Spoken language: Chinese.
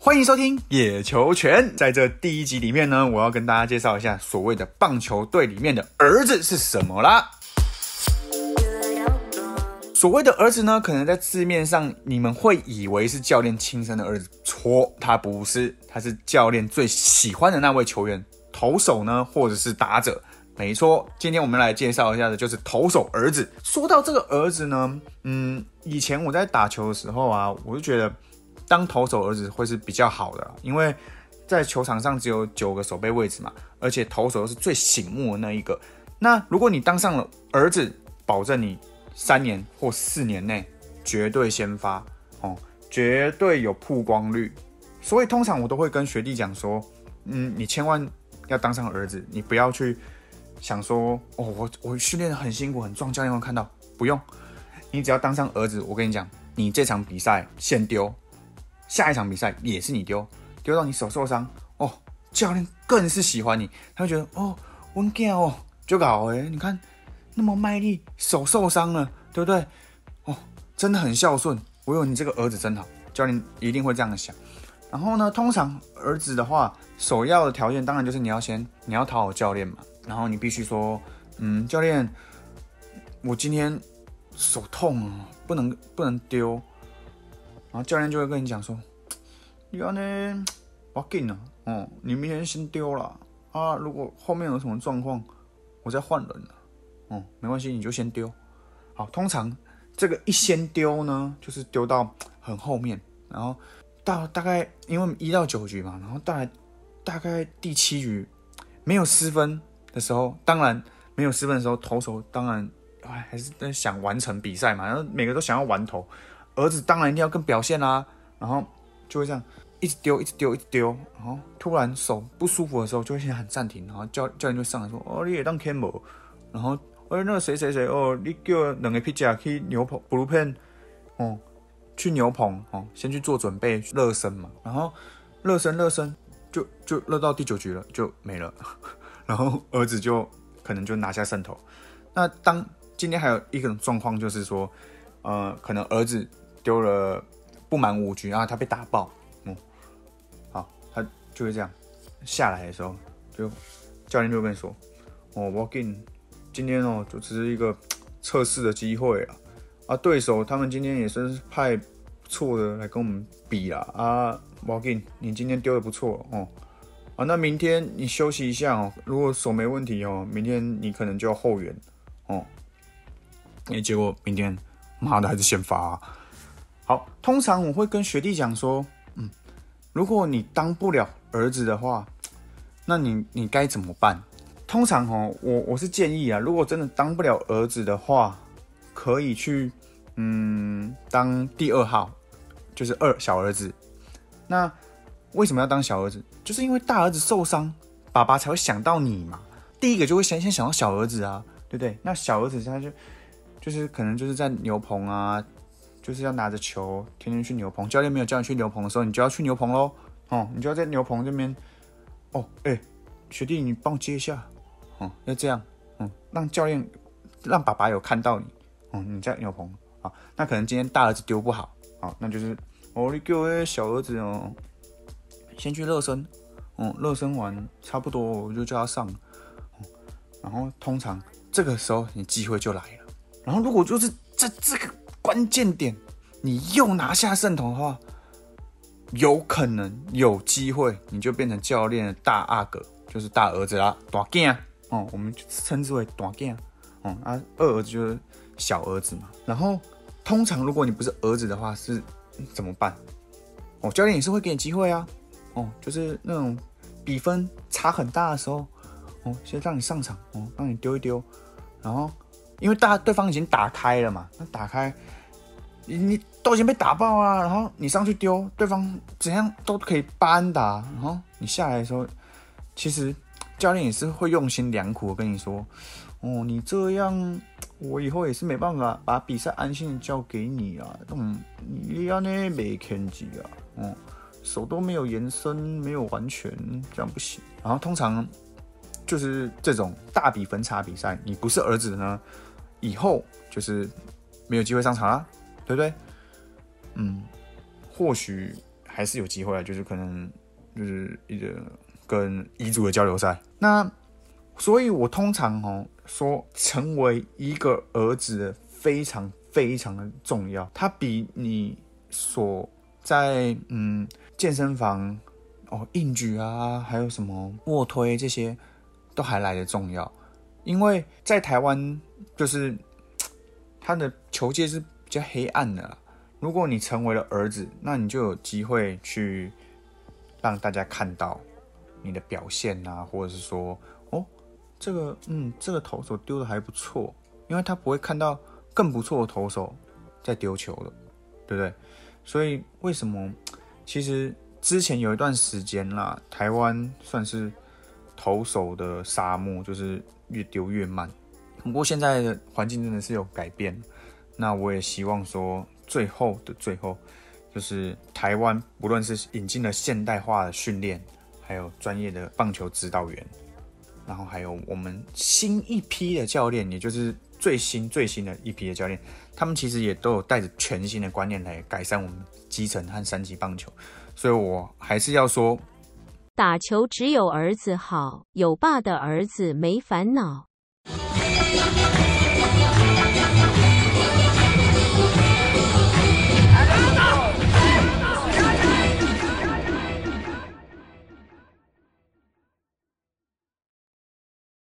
欢迎收听野球拳。在这第一集里面呢，我要跟大家介绍一下所谓的棒球队里面的儿子是什么啦。所谓的儿子呢，可能在字面上你们会以为是教练亲生的儿子，错，他不是，他是教练最喜欢的那位球员，投手呢，或者是打者。没错，今天我们来介绍一下的就是投手儿子。说到这个儿子呢，嗯，以前我在打球的时候啊，我就觉得。当投手儿子会是比较好的，因为在球场上只有九个守备位置嘛，而且投手是最醒目的那一个。那如果你当上了儿子，保证你三年或四年内绝对先发哦，绝对有曝光率。所以通常我都会跟学弟讲说，嗯，你千万要当上儿子，你不要去想说，哦，我我训练很辛苦很壮，教练会看到，不用，你只要当上儿子，我跟你讲，你这场比赛先丢。下一场比赛也是你丢，丢到你手受伤哦，教练更是喜欢你，他会觉得哦，温健哦，就搞哎，你看那么卖力，手受伤了，对不对？哦，真的很孝顺，我有你这个儿子真好，教练一定会这样想。然后呢，通常儿子的话，首要的条件当然就是你要先你要讨好教练嘛，然后你必须说，嗯，教练，我今天手痛啊，不能不能丢。然后教练就会跟你讲说：“你要呢，我紧了，哦，你明天先丢了啊。如果后面有什么状况，我再换人了，哦，没关系，你就先丢。好，通常这个一先丢呢，就是丢到很后面，然后到大概因为一到九局嘛，然后大概大概第七局没有失分的时候，当然没有失分的时候，投手当然哎还是在想完成比赛嘛，然后每个都想要完投。”儿子当然一定要更表现啦，然后就会这样一直丢，一直丢，一直丢，然后突然手不舒服的时候，就会先喊暂停，然后教教练就上来说：“哦，你也当 camel。”然后，哎，那个谁谁谁哦，你叫两个皮甲去牛棚，blue pen，哦，去牛棚哦，先去做准备热身嘛，然后热身热身，就就热到第九局了，就没了，然后儿子就可能就拿下胜投。那当今天还有一个状况就是说，呃，可能儿子。丢了不满五局啊，他被打爆，嗯，好，他就会这样下来的时候，就教练就跟你说，哦，我给你今天哦，就只是一个测试的机会啊，啊，对手他们今天也是派错的来跟我们比啦，啊，我给你，你今天丢的不错哦，啊，那明天你休息一下哦，如果手没问题哦，明天你可能就要后援哦，哎，结果明天妈的还是先发。好，通常我会跟学弟讲说，嗯，如果你当不了儿子的话，那你你该怎么办？通常哦，我我是建议啊，如果真的当不了儿子的话，可以去嗯当第二号，就是二小儿子。那为什么要当小儿子？就是因为大儿子受伤，爸爸才会想到你嘛。第一个就会先先想到小儿子啊，对不对？那小儿子他就就是可能就是在牛棚啊。就是要拿着球，天天去牛棚。教练没有叫你去牛棚的时候，你就要去牛棚喽。哦，你就要在牛棚这边。哦，哎，学弟，你帮我接一下。哦，要这样。嗯，让教练，让爸爸有看到你。哦，你在牛棚。好，那可能今天大儿子丢不好。好，那就是哦，你给我小儿子哦，先去热身。嗯，热身完差不多，我就叫他上。然后通常这个时候你机会就来了。然后如果就是在这个。关键点，你又拿下胜投的话，有可能有机会，你就变成教练的大阿哥，就是大儿子啦，大囝哦，我们称之为大囝哦，啊，二儿子就是小儿子嘛。然后通常如果你不是儿子的话，是怎么办？哦，教练也是会给你机会啊，哦，就是那种比分差很大的时候，哦，先让你上场，哦，让你丢一丢，然后因为大对方已经打开了嘛，那打开。你你都已经被打爆啊，然后你上去丢，对方怎样都可以扳打，然后你下来的时候，其实教练也是会用心良苦我跟你说，哦，你这样我以后也是没办法把比赛安心交给你啊，嗯，你要呢没天机啊，嗯，手都没有延伸，没有完全，这样不行。然后通常就是这种大比分差比赛，你不是儿子呢，以后就是没有机会上场啦，对不对？嗯，或许还是有机会啊，就是可能就是一个跟彝族的交流赛。那所以，我通常哦说，成为一个儿子的非常非常的重要，它比你所在嗯健身房哦硬举啊，还有什么卧推这些都还来得重要，因为在台湾就是他的球界是比较黑暗的。如果你成为了儿子，那你就有机会去让大家看到你的表现啊，或者是说，这个，嗯，这个投手丢的还不错，因为他不会看到更不错的投手在丢球了，对不对？所以为什么？其实之前有一段时间啦，台湾算是投手的沙漠，就是越丢越慢。不过现在的环境真的是有改变，那我也希望说。最后的最后，就是台湾不论是引进了现代化的训练，还有专业的棒球指导员，然后还有我们新一批的教练，也就是最新最新的一批的教练，他们其实也都有带着全新的观念来改善我们基层和三级棒球。所以我还是要说，打球只有儿子好，有爸的儿子没烦恼。